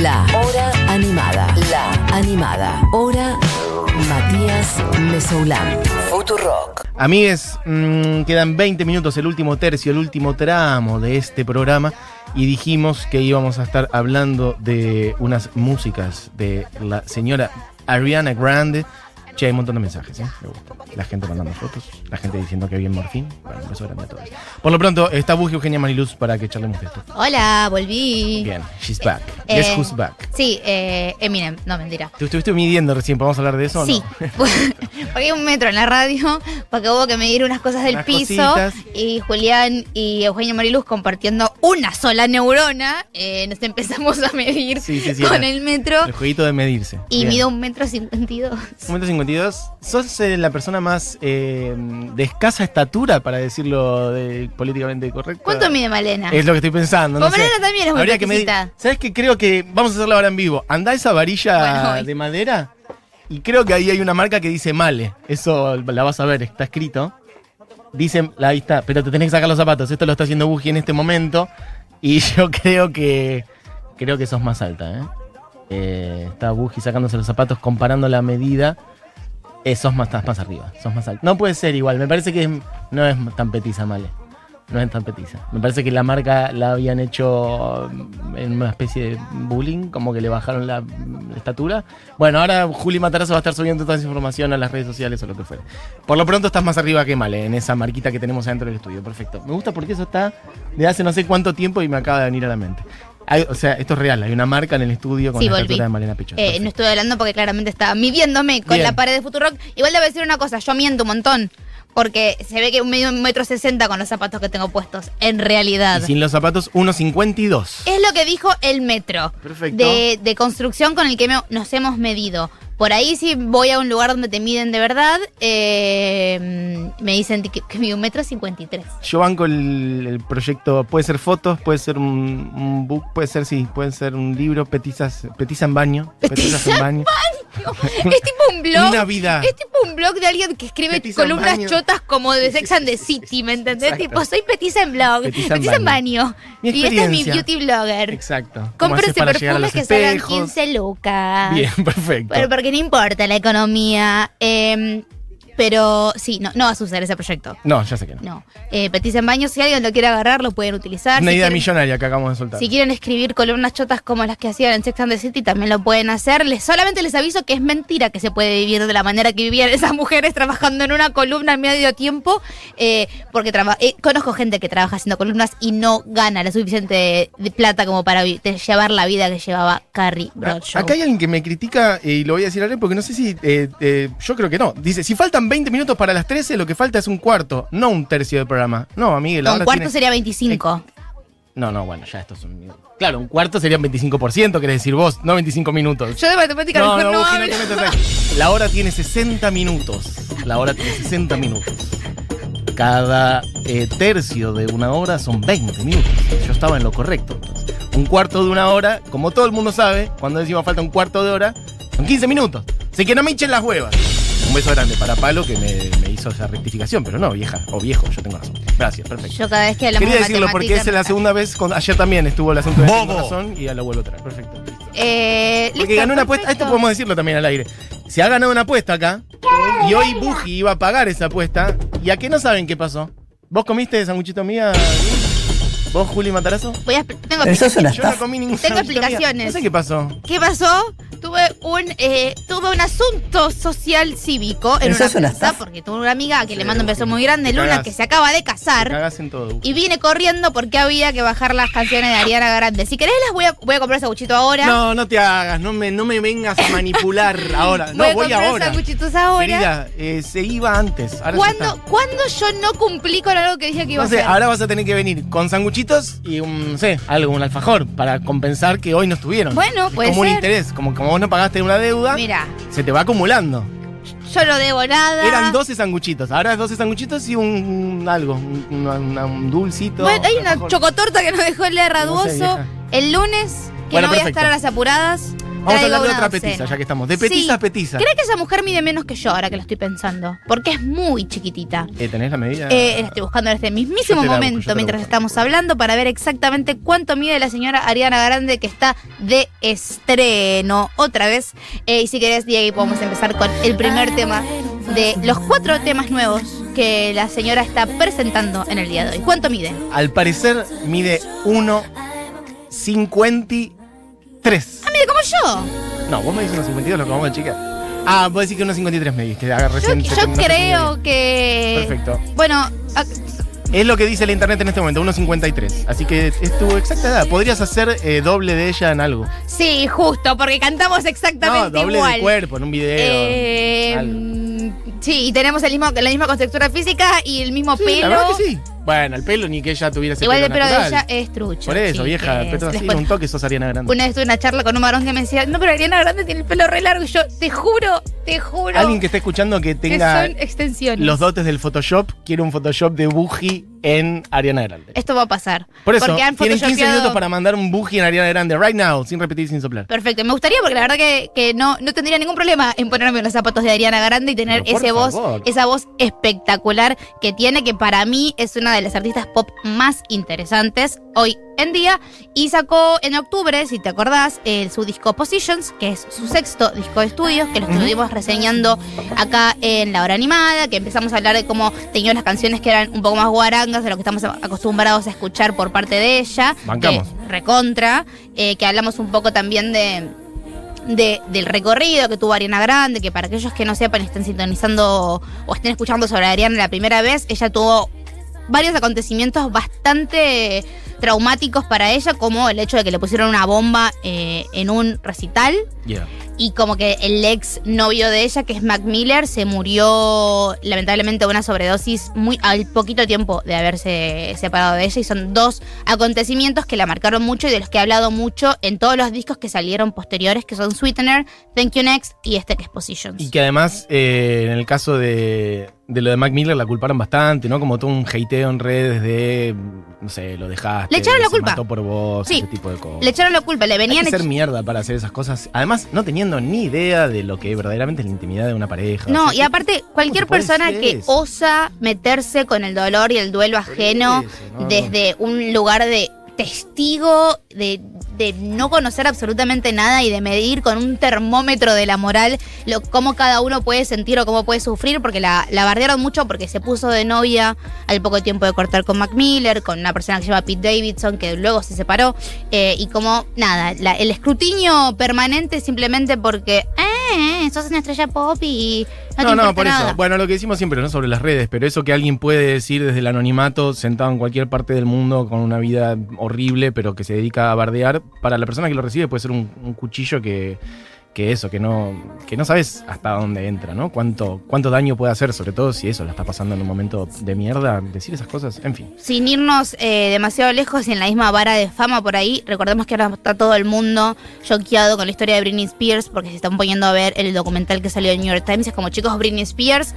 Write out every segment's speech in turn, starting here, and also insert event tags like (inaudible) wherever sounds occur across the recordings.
La Hora Animada. La Animada. Hora Matías Mesoulán. Futurock. Amigues, mm, quedan 20 minutos, el último tercio, el último tramo de este programa. Y dijimos que íbamos a estar hablando de unas músicas de la señora Ariana Grande. Che, hay un montón de mensajes, ¿eh? Me gusta. La gente mandando fotos, la gente diciendo que bien morfín. Bueno, un beso grande a todos. Por lo pronto, está Bugi Eugenia Mariluz para que charlemos de esto. Hola, volví. Bien, she's back. Eh, Guess who's back? Sí, eh, Eminem, no mentira. ¿Te estuviste midiendo recién? ¿Podemos hablar de eso Sí, (laughs) no? porque un metro en la radio, porque hubo que medir unas cosas del Unas piso cositas. y Julián y Eugenio Mariluz compartiendo una sola neurona, eh, nos empezamos a medir Sí, sí, sí, con era el metro El jueguito de medirse. y Bien. mido un metro cincuenta y dos. Momento 52. ¿Sos eh, la persona más eh, de escasa estatura, para decirlo de- políticamente correcto? ¿Cuánto mide Malena? Es lo que estoy pensando. No sé. Malena también es muy Habría que medir- pequeñita. ¿Sabes qué? Creo que vamos a hacerlo ahora en vivo. Anda esa varilla Bueno, de madera y creo que ahí hay una marca que dice Male. Eso la vas a ver, está escrito. Dice, ahí está, pero te tenés que sacar los zapatos. Esto lo está haciendo Bugi en este momento. Y (laughs) yo creo que. Creo que sos más alta, ¿eh? Eh, está Bugi sacándose los zapatos, comparando la medida. Eh, sos más, estás más arriba, sos más alta. No puede ser igual, me parece que es- no es tan petiza, Male. No es tan petiza. Me parece que la marca la habían hecho en una especie de bullying, como que le bajaron la, estatura. Bueno, ahora Juli Matarazo va a estar subiendo toda esa información a las redes sociales o lo que fuera. Por lo pronto estás más arriba que Male, en esa marquita que tenemos adentro del estudio. Perfecto. Me gusta porque eso está de hace no sé cuánto tiempo y me acaba de venir a la mente. Hay- o sea, esto es real, hay una marca en el estudio con Sí, la estatura de Malena Pichot. Eh, no estoy hablando porque claramente estaba midiéndome con Bien. la pared de Futurock. Igual debe decir una cosa, yo miento un montón. Porque se ve que un medio un metro sesenta con los zapatos que tengo puestos. En realidad. Y sin los zapatos, 1.52. Es lo que dijo el metro. Perfecto. De, de construcción con el que me- nos hemos medido. Por ahí si voy a un lugar donde te miden de verdad, eh, me dicen que, que mido un metro cincuenta y tres. Yo banco el, el proyecto, puede ser fotos, puede ser un, un book, puede ser, sí, puede ser un libro, petizas, petiza en baño. Petizas en baño. Es tipo un blog. Una vida. Es tipo un blog de alguien que escribe Petiza columnas baño. chotas como de Sí, Sex sí, and the City, ¿me entendés? exacto. Tipo, soy petiza en blog, Petiza petiza, en en baño. Mi y este es mi beauty blogger. Exacto. ¿Cómo haces Cómprense para llegar a perfumes que salgan espejos? 15 lucas. Bien, (laughs) perfecto. Pero porque no importa la economía. eh, pero sí, no, no va a suceder ese proyecto. No, ya sé que no. No. Eh, Petiza en baño, si alguien lo quiere agarrar, lo pueden utilizar. Una Si idea quieren- millonaria que acabamos de soltar. si quieren escribir columnas chotas como las que hacían en Sex and the City, también lo pueden hacer. Les, solamente les aviso que es mentira que se puede vivir de la manera que vivían esas (laughs) mujeres trabajando en una columna en medio tiempo. eh, porque traba- eh, conozco gente que trabaja haciendo columnas y no gana la suficiente de, de plata como para llevar la vida que llevaba Carrie Ah, Bradshaw. Acá hay alguien que me critica y lo voy a decir ahora porque no sé si. eh, yo creo que no. Dice: si faltan 20 minutos para las 13, lo que falta es un cuarto, no un tercio del programa. No, Miguel. No, un cuarto tiene- sería 25. No, no, bueno, ya esto es un. Claro, un cuarto sería un 25%, querés decir vos, no 25 minutos. Yo de matemática No, mejor no, no, no hablo. ahí. La hora tiene 60 minutos. La hora tiene 60 minutos. Cada eh, tercio de una hora son 20 minutos. Yo estaba en lo correcto. entonces. Un cuarto de una hora, como todo el mundo sabe, cuando decimos falta un cuarto de hora, son 15 minutos. Así que no me hinchen las huevas. Un beso grande para Palo que me, me hizo esa rectificación, pero no, vieja, o viejo, yo tengo razón. Gracias, perfecto. Yo cada vez que hablamos Quería de decirlo porque es la segunda vez, con- ayer también estuvo el asunto de tengo razón y ya lo vuelvo a traer. Perfecto. Eh, Porque listo, ganó una apuesta, esto perfecto. podemos decirlo también al aire. Se ha ganado una apuesta acá y hoy Buji iba a pagar esa apuesta. ¿Y a qué no saben qué pasó? ¿Vos comiste sanguchito mía? ¿Vos, Juli Matarazo? Voy a, tengo Eso es una Yo no comí ningún Tengo explicaciones. No sé qué pasó. ¿Qué pasó? Tuve un eh, tuve un asunto social cívico en Eso una es una plaza estafa. porque tuve una amiga que Sí, le mando un beso muy grande, Te Luna, cagás. que se acaba de Te casar. cagás en todo. Y vine corriendo porque había que bajar las canciones de Ariana Grande. Si querés las voy a, voy a comprar sanguchito ahora. No, no te hagas, no me, no me vengas a manipular (laughs) ahora. No, voy a voy comprar ahora. sanguchitos ahora. Querida, eh, se iba antes. Ahora ya ¿Cuándo, está. ¿Cuándo yo no cumplí con algo que dije que iba No sé, a hacer? ahora vas a tener que venir con sanguchitos y un, no sé, algo, un alfajor, para compensar que hoy no estuvieron. Bueno, Es puede como un interés, como, como vos no pagaste una deuda, Mira, se te va acumulando. yo no debo nada. Eran 12 sanguchitos, ahora es 12 sanguchitos y un, un algo, un, una- una- un dulcito. Bueno, hay un una alfajor. chocotorta que nos dejó el No sé, vieja. el lunes, que Bueno, no voy perfecto. a estar a las apuradas. Vamos a hablar de otra docena. petiza, ya que estamos. De petiza Sí. a petiza. ¿Crees que esa mujer mide menos que yo ahora que lo estoy pensando? Porque es muy chiquitita. Eh, ¿Tenés la medida? Eh, la estoy buscando en este mismísimo busco, momento mientras estamos hablando para ver exactamente cuánto mide la señora Ariana Grande que está de estreno otra vez. Eh, y si querés, Diego, podemos empezar con el primer tema de los cuatro temas nuevos que la señora está presentando en el día de hoy. ¿Cuánto mide? Al parecer mide 1,53. Ah, mide como yo. No, vos me dices 1,52, lo acabamos de chica. Ah, vos decís que 1,53 me dijiste. Ah, Yo, recién yo creo que. Perfecto. Bueno, Es lo que dice el internet en este momento, 1,53. Así que es tu exacta edad. Podrías hacer eh, doble de ella en algo. sí, justo, porque cantamos No, exactamente doble igual. de cuerpo, en un video. Eh, sí, y tenemos el mismo, la misma constructura física y el mismo Sí, pelo. la verdad que sí. Bueno, el pelo ni que ella tuviera ese Igual pelo el pelo de natural. ella es trucho. Por eso, vieja, chiques. pelo así, Después- un toque sos Ariana Grande. Una vez tuve una charla con un varón que me decía, no, pero Ariana Grande tiene el pelo re largo. Y yo, te juro, te juro. Alguien que esté escuchando que que tenga son extensiones. los dotes del Photoshop, quiere un Photoshop de Buji en Ariana Grande. Esto va a pasar. Por eso, Porque han tienen 15 photoshopeado- minutos para mandar un Buji en Ariana Grande, right now, sin repetir, sin soplar. Perfecto, me gustaría porque la verdad que, que no, no tendría ningún problema en ponerme los zapatos de Ariana Grande y tener Pero ese voz, esa voz espectacular que tiene, que para mí es una de las artistas pop más interesantes hoy en día. Y sacó en octubre, si te acordás, eh, su disco Positions, que es su sexto disco de estudio, que lo estuvimos reseñando acá en La Hora Animada, que empezamos a hablar de cómo tenía unas canciones que eran un poco más guarangas de lo que estamos acostumbrados a escuchar por parte de ella. Bancamos. que recontra, eh, que hablamos un poco también de, de- del recorrido que tuvo Ariana Grande, que para aquellos que no sepan y estén sintonizando o estén escuchando sobre Ariana la primera vez, ella tuvo varios acontecimientos bastante traumáticos para ella, como el hecho de que le pusieron una bomba eh, en un recital Yeah. y como que el ex novio de ella, que es Mac Miller, se murió lamentablemente de una sobredosis muy al poquito tiempo de haberse separado de ella. Y son dos acontecimientos que la marcaron mucho y de los que he hablado mucho en todos los discos que salieron posteriores, que son Sweetener, Thank You Next y este que es Positions. Y que además, eh, en el caso de, de lo de Mac Miller, la culparon bastante, ¿no? Como todo un hateo en redes de, no sé, lo dejaste. Le echaron la se culpa. mató por vos, Sí. ese tipo de cosas. Le echaron la culpa, le Hay venían que ser mierda para hacer esas cosas. Además, no teniendo ni idea de lo que verdaderamente es la intimidad de una pareja. No, O sea, y ¿qué- aparte, cualquier persona que eso? osa meterse con el dolor y el duelo ajeno eso, no, desde un lugar de testigo, de, de no conocer absolutamente nada y de medir con un termómetro de la moral lo, cómo cada uno puede sentir o cómo puede sufrir, porque la, la bardearon mucho porque se puso de novia al poco tiempo de cortar con Mac Miller, con una persona que se llama Pete Davidson, que luego se separó, eh, y como nada, la- el escrutinio permanente simplemente porque, eh, sos una estrella pop y no, No, por nada. eso. Bueno, lo que decimos siempre, ¿no? Sobre las redes, pero eso que alguien puede decir desde el anonimato, sentado en cualquier parte del mundo, con una vida horrible, pero que se dedica a bardear, para la persona que lo recibe puede ser un, un cuchillo que, que eso, que no, que no sabes hasta dónde entra, ¿no? Cuánto, cuánto daño puede hacer, sobre todo si eso la está pasando en un momento de mierda, decir esas cosas, en fin. sin irnos eh, demasiado lejos y en la misma vara de fama por ahí, recordemos que ahora está todo el mundo choqueado con la historia de Britney Spears porque se están poniendo a ver el documental que salió en New York Times. Es como, chicos, Britney Spears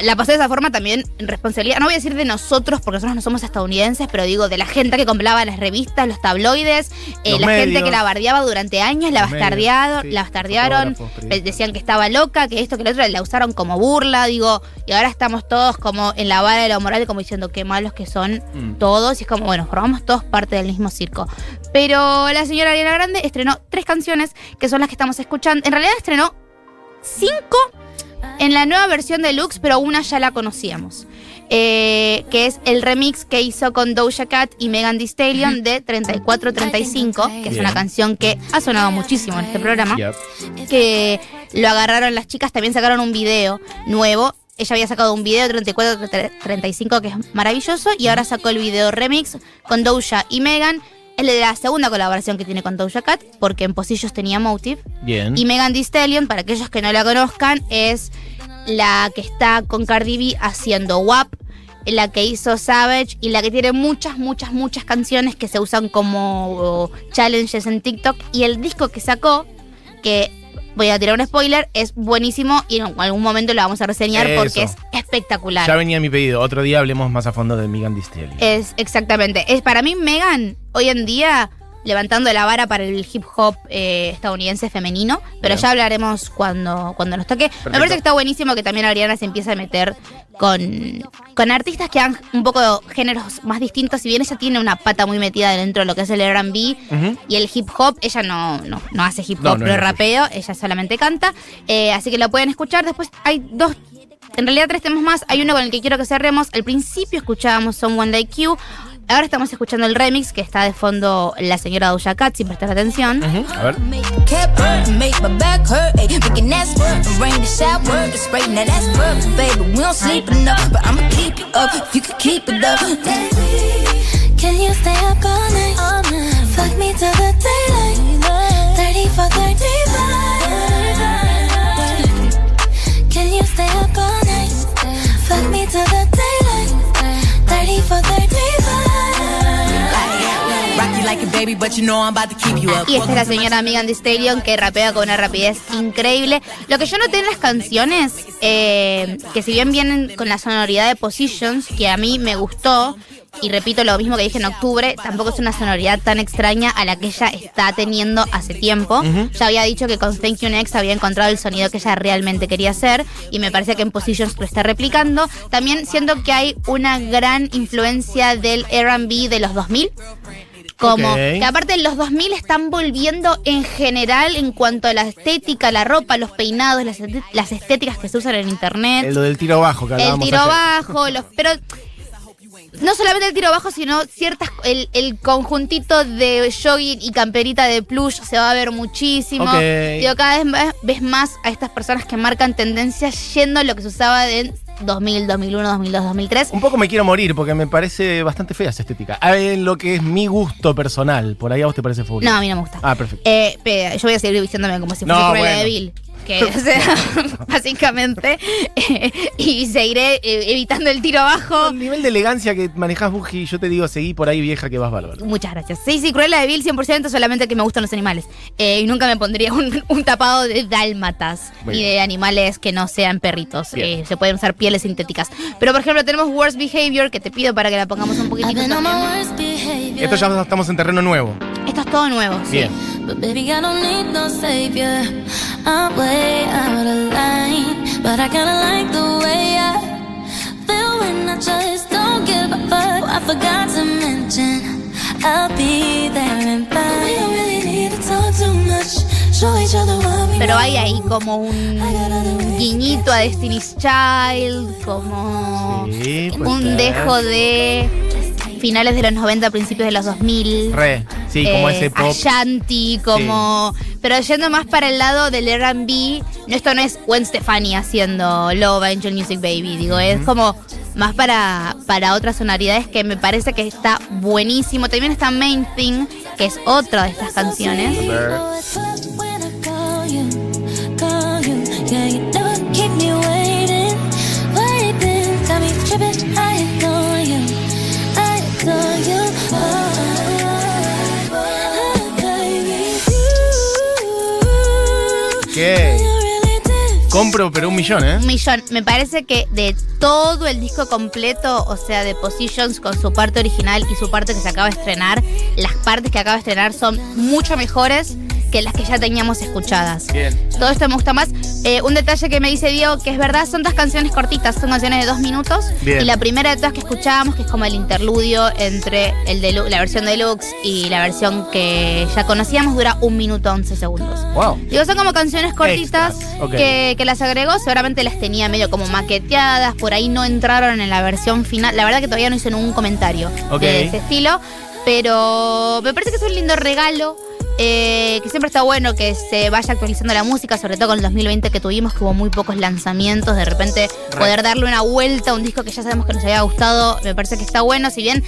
la pasó de esa forma también en responsabilidad, no voy a decir de nosotros porque nosotros no somos estadounidenses, pero digo de la gente que compraba las revistas, los tabloides, eh, Los la gente que la bardeaba durante años, la medios, sí, la bastardearon, eh, decían que estaba loca, que esto, que lo otro, la usaron como burla, digo, y ahora estamos todos como en la vara de lo moral, como diciendo qué malos que son Mm. todos, y es como, bueno, formamos todos parte del mismo circo. Pero la señora Ariana Grande estrenó tres canciones, que son las que estamos escuchando. En realidad estrenó cinco en la nueva versión de Lux, pero una ya la conocíamos. Eh, que es el remix que hizo con Doja Cat y Megan Thee Stallion de 3435, que es Bien. una canción que ha sonado muchísimo en este programa Yep. que lo agarraron las chicas, también sacaron un video nuevo. Ella había sacado un video 34-35 que es maravilloso y ahora sacó el video remix con Doja y Megan. Es la segunda colaboración que tiene con Doja Cat, porque en Posillos tenía Motive. Bien. Y Megan Thee Stallion, para aquellos que no la conozcan, es la que está con Cardi B haciendo WAP, la que hizo Savage y la que tiene muchas, muchas, muchas canciones que se usan como challenges en TikTok. Y el disco que sacó, que voy a tirar un spoiler, es buenísimo y en algún momento lo vamos a reseñar porque es espectacular. Ya venía mi pedido. Otro día hablemos más a fondo de Megan Thee. Es exactamente. Es para mí Megan hoy en día levantando la vara para el hip hop eh, estadounidense femenino, pero Bien. ya hablaremos cuando, cuando nos toque. Me parece que está buenísimo que también Ariana se empiece a meter con, con artistas que han un poco géneros más distintos, si bien ella tiene una pata muy metida dentro de lo que es el R&B y el hip hop, ella no, no, no hace hip hop, no no, rapeo, ella solamente canta, eh, así que lo pueden escuchar. Después hay dos, en realidad tres temas más, hay uno con el que quiero que cerremos. Al principio escuchábamos Someone Like You, ahora estamos escuchando el remix que está de fondo la señora Doja Cat, sin prestar atención. Ujú, A ver. Make my cap hurt, make Y esta es la señora Megan Thee Stallion que rapea con una rapidez increíble. Lo que yo noté en las canciones, eh, que si bien vienen con la sonoridad de Positions, que a mí me gustó, y repito lo mismo que dije en octubre, tampoco es una sonoridad tan extraña a la que ella está teniendo hace tiempo. Ya había dicho que con Thank You Next había encontrado el sonido que ella realmente quería hacer, y me parece que en Positions lo está replicando. También siento que hay una gran influencia del RB de los 2000 como que aparte los 2000 están volviendo en general en cuanto a la estética, la ropa, los peinados, las, las estéticas que se usan en internet, lo del tiro bajo que el tiro ayer. bajo, los pero no solamente el tiro bajo, sino ciertas el, el conjuntito de jogging y camperita de plush se va a ver muchísimo. Ok. Digo, cada vez más- ves más a estas personas que marcan tendencias yendo a lo que se usaba de 2000, 2001, 2002, 2003. Un poco me quiero morir porque me parece bastante fea esa estética. A ver, lo que es mi gusto personal. Por ahí a vos te parece full. No, a mí no me gusta. Ah, perfecto. Eh, yo voy a seguir vistiéndome como si fuese No, bueno. de Vil. Que, o (laughs) sea, básicamente. eh, y seguiré eh, evitando el tiro abajo. El nivel de elegancia que manejas, Buji, yo te digo, seguí por ahí vieja que vas bárbaro. Muchas gracias. Sí, sí, Cruella de Vil 100%, solamente que me gustan los animales. Eh, y nunca me pondría un, un tapado de dálmatas Muy y bien. de animales que no sean perritos. Eh, se pueden usar pieles sintéticas. Pero, por ejemplo, tenemos Worst Behavior, que te pido para que la pongamos un poquitito. Esto ya estamos en terreno nuevo. Esto es todo nuevo. sí. Bien. But baby, I don't need no savior. I'm way out of line. But I kinda like the way I feel when I just don't give a fuck. I forgot to mention, I'll be there in five. We don't really need to talk too much. Show each other what we Pero hay ahí como un guiñito a Destiny's Child, como Sí, puede un dejo de finales de los 90, principios de los 2000. Re. Sí, como eh, ese pop. Ashanti, como. Pero yendo más para el lado del RB, no, esto no es Gwen Stefani haciendo Love Angel Music Baby, digo, es como más para, para otras sonoridades que me parece que está buenísimo. También está Main Thing, que es otra de estas canciones. Compro, pero un millón, ¿eh? Un millón. Me parece que de todo el disco completo, o sea, de Positions con su parte original y su parte que se acaba de estrenar, las partes que acaba de estrenar son mucho mejores que las que ya teníamos escuchadas. Bien. Todo esto me gusta más. Eh, un detalle que me dice Diego, que es verdad, son dos canciones cortitas, son canciones de dos minutos. Bien. Y la primera de todas que escuchábamos, que es como el interludio entre el delu- la versión deluxe y la versión que ya conocíamos, dura un minuto 11 segundos. Wow. Digo, son como canciones cortitas que, que las agregó, seguramente las tenía medio como maqueteadas, por ahí no entraron en la versión final. La verdad que todavía no hice ningún comentario Ok. de ese estilo, pero me parece que es un lindo regalo. Eh, que siempre está bueno que se vaya actualizando la música, sobre todo con el 2020 que tuvimos, que hubo muy pocos lanzamientos, de repente poder darle una vuelta a un disco que ya sabemos que nos había gustado, me parece que está bueno, si bien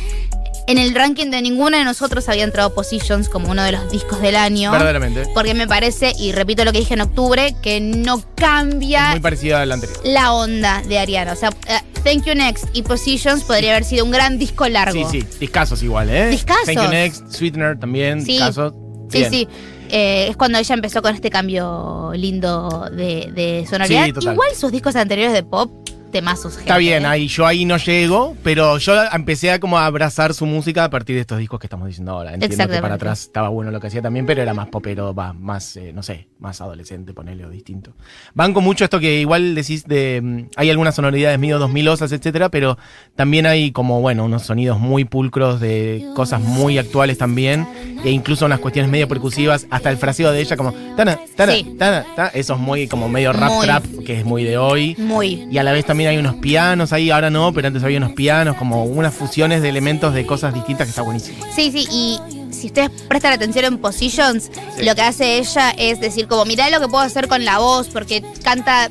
en el ranking de ninguno de nosotros había entrado Positions como uno de los discos del año. Verdaderamente. Porque me parece, y repito lo que dije en octubre, que no Es cambia muy parecida al anterior. la onda de Ariana. O sea, eh, Thank You Next y Positions podría haber sido un gran disco largo. Sí, sí. Discasos igual, ¿eh? Discazos. Thank you next. Sweetener también. Sí. Discasos. Sí, Bien. sí. Eh, es cuando ella empezó con este cambio lindo de, de sonoridad. Sí, total. Igual sus discos anteriores de pop temazos. Está gente, bien, ¿eh? ahí, yo ahí no llego, pero yo empecé a como a abrazar su música a partir de estos discos que estamos diciendo ahora. Entiendo que para atrás estaba bueno lo que hacía también, pero era más popero, más, eh, no sé, más adolescente, ponele o distinto. Banco mucho esto que igual decís de. mm, Hay algunas sonoridades medio 2000osas, etcétera, pero también hay como, bueno, unos sonidos muy pulcros de cosas muy actuales también, e incluso unas cuestiones medio percusivas, hasta el fraseo de ella como. Tana, tana, Sí. tana, ta, eso es muy como medio rap Muy. trap, que es muy de hoy. Muy. Y a la vez también hay unos pianos ahí, ahora no, pero antes había unos pianos, como unas fusiones de elementos de cosas distintas que está buenísimo. Sí, sí, y si ustedes prestan atención en Positions, lo que hace ella es decir como, mirá lo que puedo hacer con la voz, porque canta,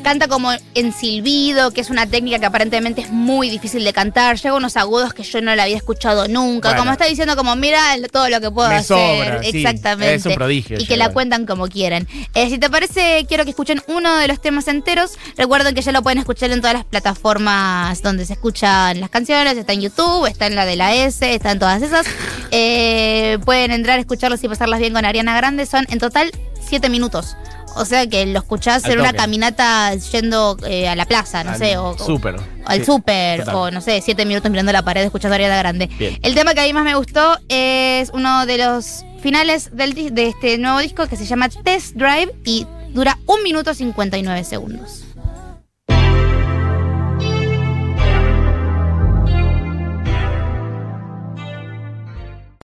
canta como en silbido, que es una técnica que aparentemente es muy difícil de cantar, llega unos agudos que yo no la había escuchado nunca, Bueno. como está diciendo como, mira todo lo que puedo Me hacer. sobra, sí, Exactamente. es un prodigio Y que la cuentan como quieren. Eh, si te parece, quiero que escuchen uno de los temas enteros. Recuerden que ya lo pueden escuchar en todas las plataformas donde se escuchan las canciones. Está en YouTube, está en la de la S, está en todas esas. Eh, pueden entrar, escucharlos y pasarlas bien con Ariana Grande. Son en total siete minutos. O sea que lo escuchás Al en una toque. caminata yendo eh, a la plaza, no Al sé, o, súper, o al sí, súper, total. o no sé, siete minutos mirando la pared escuchando a Ariana Grande. Bien. El tema que a mí más me gustó es uno de los finales del de este nuevo disco que se llama Test Drive y dura un minuto 59 segundos.